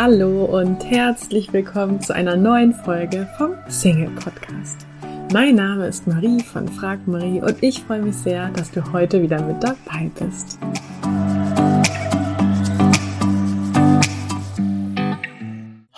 Hallo und herzlich willkommen zu einer neuen Folge vom Single Podcast. Mein Name ist Marie von Frag Marie und ich freue mich sehr, dass du heute wieder mit dabei bist.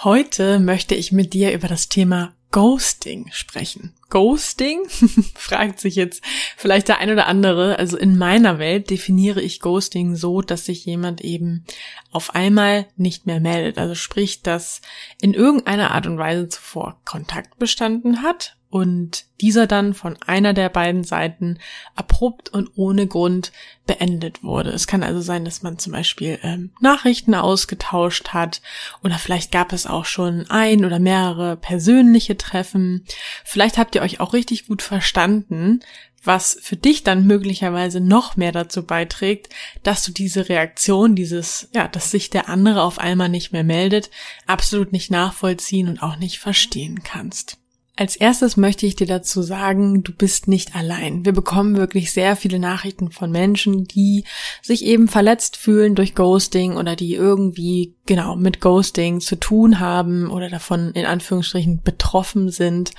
Heute möchte ich mit dir über das Thema Ghosting sprechen. Ghosting? fragt sich jetzt vielleicht der ein oder andere. Also in meiner Welt definiere ich Ghosting so, dass sich jemand eben auf einmal nicht mehr meldet. Also sprich, dass in irgendeiner Art und Weise zuvor Kontakt bestanden hat und dieser dann von einer der beiden Seiten abrupt und ohne Grund beendet wurde. Es kann also sein, dass man zum Beispiel ähm, Nachrichten ausgetauscht hat oder vielleicht gab es auch schon ein oder mehrere persönliche Treffen. Vielleicht habt ihr euch auch richtig gut verstanden, was für dich dann möglicherweise noch mehr dazu beiträgt, dass du diese Reaktion, dieses, ja, dass sich der andere auf einmal nicht mehr meldet, absolut nicht nachvollziehen und auch nicht verstehen kannst. Als erstes möchte ich dir dazu sagen, du bist nicht allein. Wir bekommen wirklich sehr viele Nachrichten von Menschen, die sich eben verletzt fühlen durch Ghosting oder die irgendwie genau mit Ghosting zu tun haben oder davon in Anführungsstrichen betroffen sind.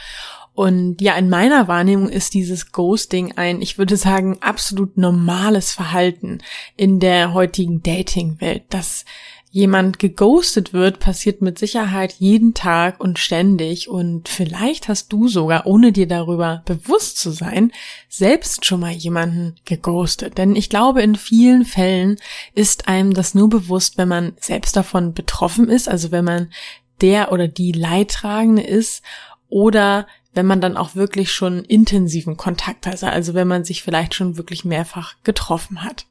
Und ja, in meiner Wahrnehmung ist dieses Ghosting ein, ich würde sagen, absolut normales Verhalten in der heutigen Dating-Welt. Das jemand geghostet wird, passiert mit Sicherheit jeden Tag und ständig und vielleicht hast du sogar, ohne dir darüber bewusst zu sein, selbst schon mal jemanden geghostet. Denn ich glaube, in vielen Fällen ist einem das nur bewusst, wenn man selbst davon betroffen ist, also wenn man der oder die Leidtragende ist oder wenn man dann auch wirklich schon intensiven Kontakt hat, also wenn man sich vielleicht schon wirklich mehrfach getroffen hat.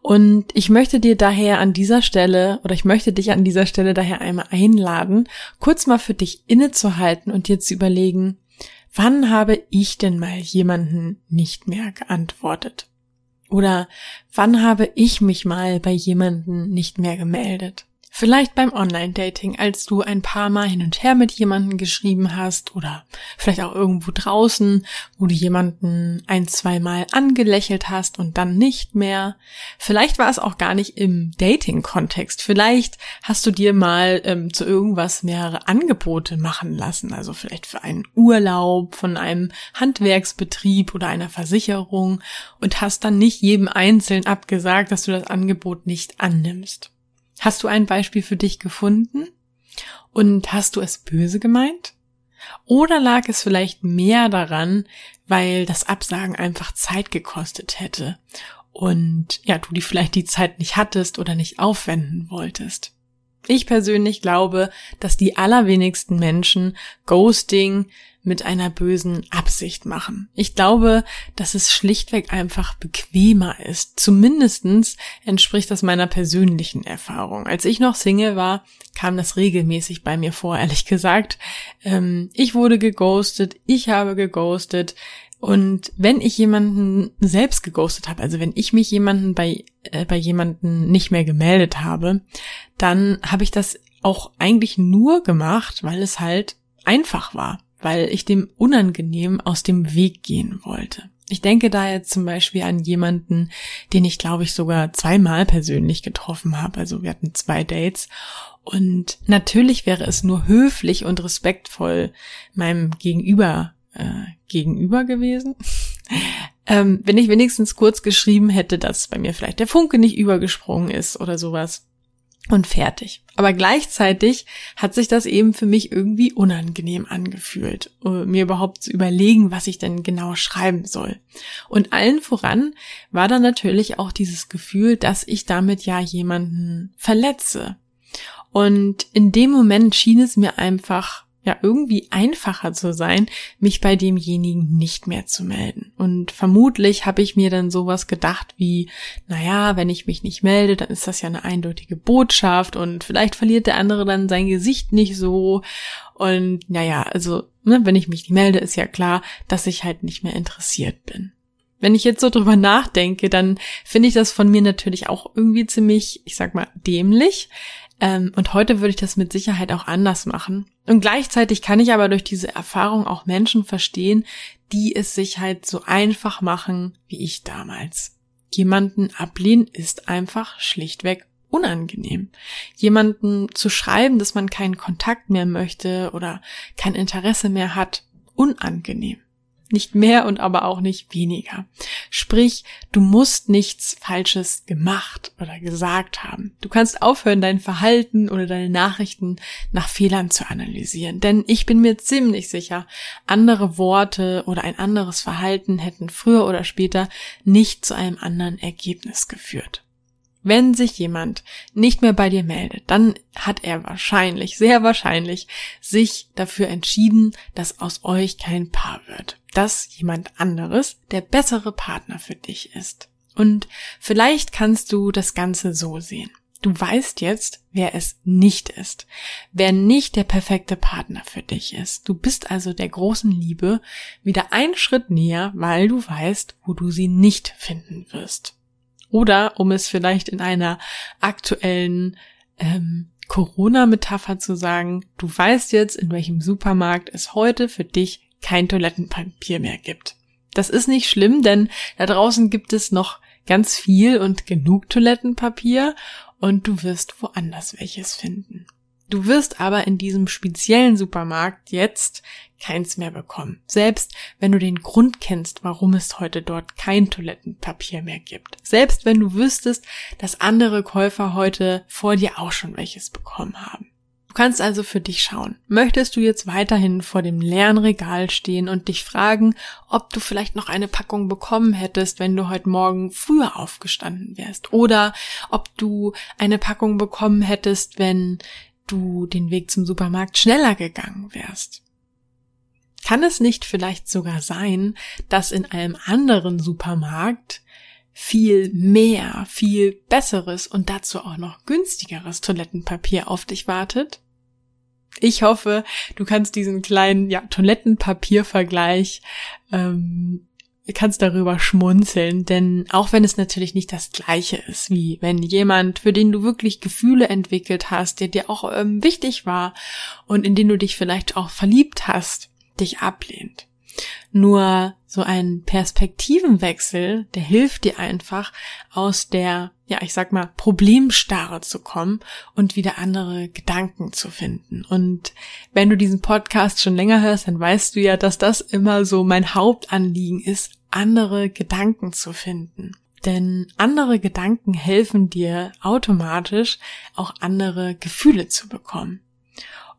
Und ich möchte dir daher an dieser Stelle oder ich möchte dich an dieser Stelle daher einmal einladen, kurz mal für dich innezuhalten und dir zu überlegen, wann habe ich denn mal jemanden nicht mehr geantwortet? Oder wann habe ich mich mal bei jemanden nicht mehr gemeldet? Vielleicht beim Online-Dating, als du ein paar Mal hin und her mit jemandem geschrieben hast oder vielleicht auch irgendwo draußen, wo du jemanden ein, zwei Mal angelächelt hast und dann nicht mehr. Vielleicht war es auch gar nicht im Dating-Kontext. Vielleicht hast du dir mal ähm, zu irgendwas mehrere Angebote machen lassen, also vielleicht für einen Urlaub von einem Handwerksbetrieb oder einer Versicherung und hast dann nicht jedem einzeln abgesagt, dass du das Angebot nicht annimmst. Hast du ein Beispiel für dich gefunden? Und hast du es böse gemeint? Oder lag es vielleicht mehr daran, weil das Absagen einfach Zeit gekostet hätte und ja, du die vielleicht die Zeit nicht hattest oder nicht aufwenden wolltest? Ich persönlich glaube, dass die allerwenigsten Menschen Ghosting mit einer bösen Absicht machen. Ich glaube, dass es schlichtweg einfach bequemer ist. Zumindestens entspricht das meiner persönlichen Erfahrung. Als ich noch Single war, kam das regelmäßig bei mir vor, ehrlich gesagt. Ähm, ich wurde geghostet, ich habe geghostet. Und wenn ich jemanden selbst geghostet habe, also wenn ich mich jemanden bei, äh, bei jemanden nicht mehr gemeldet habe, dann habe ich das auch eigentlich nur gemacht, weil es halt einfach war weil ich dem unangenehm aus dem Weg gehen wollte. Ich denke da jetzt zum Beispiel an jemanden, den ich glaube ich sogar zweimal persönlich getroffen habe. Also wir hatten zwei Dates und natürlich wäre es nur höflich und respektvoll meinem Gegenüber äh, gegenüber gewesen, ähm, wenn ich wenigstens kurz geschrieben hätte, dass bei mir vielleicht der Funke nicht übergesprungen ist oder sowas und fertig. Aber gleichzeitig hat sich das eben für mich irgendwie unangenehm angefühlt, äh, mir überhaupt zu überlegen, was ich denn genau schreiben soll. Und allen voran war dann natürlich auch dieses Gefühl, dass ich damit ja jemanden verletze. Und in dem Moment schien es mir einfach ja irgendwie einfacher zu sein, mich bei demjenigen nicht mehr zu melden. Und vermutlich habe ich mir dann sowas gedacht wie, naja, wenn ich mich nicht melde, dann ist das ja eine eindeutige Botschaft und vielleicht verliert der andere dann sein Gesicht nicht so. Und naja, also, ne, wenn ich mich nicht melde, ist ja klar, dass ich halt nicht mehr interessiert bin. Wenn ich jetzt so drüber nachdenke, dann finde ich das von mir natürlich auch irgendwie ziemlich, ich sag mal, dämlich. Ähm, und heute würde ich das mit Sicherheit auch anders machen. Und gleichzeitig kann ich aber durch diese Erfahrung auch Menschen verstehen, die es sich halt so einfach machen wie ich damals. Jemanden ablehnen ist einfach schlichtweg unangenehm. Jemanden zu schreiben, dass man keinen Kontakt mehr möchte oder kein Interesse mehr hat, unangenehm. Nicht mehr und aber auch nicht weniger. Sprich, du musst nichts Falsches gemacht oder gesagt haben. Du kannst aufhören, dein Verhalten oder deine Nachrichten nach Fehlern zu analysieren. Denn ich bin mir ziemlich sicher, andere Worte oder ein anderes Verhalten hätten früher oder später nicht zu einem anderen Ergebnis geführt. Wenn sich jemand nicht mehr bei dir meldet, dann hat er wahrscheinlich, sehr wahrscheinlich, sich dafür entschieden, dass aus euch kein Paar wird. Dass jemand anderes der bessere Partner für dich ist. Und vielleicht kannst du das Ganze so sehen. Du weißt jetzt, wer es nicht ist, wer nicht der perfekte Partner für dich ist. Du bist also der großen Liebe wieder einen Schritt näher, weil du weißt, wo du sie nicht finden wirst. Oder um es vielleicht in einer aktuellen ähm, Corona-Metapher zu sagen, du weißt jetzt, in welchem Supermarkt es heute für dich kein Toilettenpapier mehr gibt. Das ist nicht schlimm, denn da draußen gibt es noch ganz viel und genug Toilettenpapier und du wirst woanders welches finden. Du wirst aber in diesem speziellen Supermarkt jetzt keins mehr bekommen. Selbst wenn du den Grund kennst, warum es heute dort kein Toilettenpapier mehr gibt. Selbst wenn du wüsstest, dass andere Käufer heute vor dir auch schon welches bekommen haben. Du kannst also für dich schauen. Möchtest du jetzt weiterhin vor dem leeren Regal stehen und dich fragen, ob du vielleicht noch eine Packung bekommen hättest, wenn du heute Morgen früher aufgestanden wärst? Oder ob du eine Packung bekommen hättest, wenn du den Weg zum Supermarkt schneller gegangen wärst? Kann es nicht vielleicht sogar sein, dass in einem anderen Supermarkt viel mehr, viel besseres und dazu auch noch günstigeres Toilettenpapier auf dich wartet? Ich hoffe, du kannst diesen kleinen ja, Toilettenpapiervergleich ähm, kannst darüber schmunzeln, denn auch wenn es natürlich nicht das gleiche ist, wie wenn jemand, für den du wirklich Gefühle entwickelt hast, der dir auch ähm, wichtig war und in den du dich vielleicht auch verliebt hast, dich ablehnt. Nur so ein Perspektivenwechsel, der hilft dir einfach aus der, ja, ich sag mal, Problemstarre zu kommen und wieder andere Gedanken zu finden. Und wenn du diesen Podcast schon länger hörst, dann weißt du ja, dass das immer so mein Hauptanliegen ist, andere Gedanken zu finden. Denn andere Gedanken helfen dir automatisch auch andere Gefühle zu bekommen.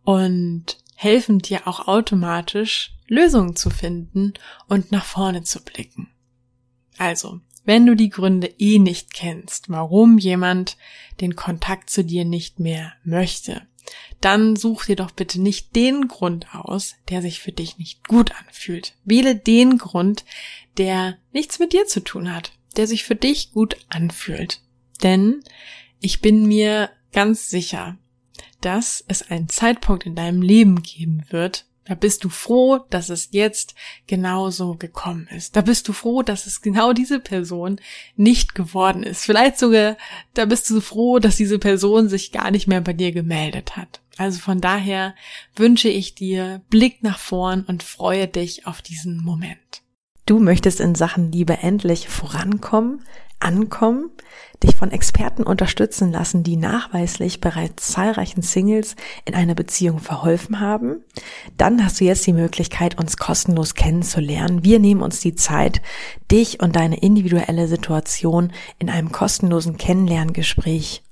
Und helfen dir auch automatisch Lösungen zu finden und nach vorne zu blicken. Also, wenn du die Gründe eh nicht kennst, warum jemand den Kontakt zu dir nicht mehr möchte, dann such dir doch bitte nicht den Grund aus, der sich für dich nicht gut anfühlt. Wähle den Grund, der nichts mit dir zu tun hat, der sich für dich gut anfühlt. Denn ich bin mir ganz sicher, dass es einen Zeitpunkt in deinem Leben geben wird, da bist du froh, dass es jetzt genauso gekommen ist. Da bist du froh, dass es genau diese Person nicht geworden ist. Vielleicht sogar, da bist du froh, dass diese Person sich gar nicht mehr bei dir gemeldet hat. Also von daher wünsche ich dir Blick nach vorn und freue dich auf diesen Moment. Du möchtest in Sachen Liebe endlich vorankommen, ankommen, dich von Experten unterstützen lassen, die nachweislich bereits zahlreichen Singles in einer Beziehung verholfen haben, dann hast du jetzt die Möglichkeit, uns kostenlos kennenzulernen. Wir nehmen uns die Zeit, dich und deine individuelle Situation in einem kostenlosen Kennenlerngespräch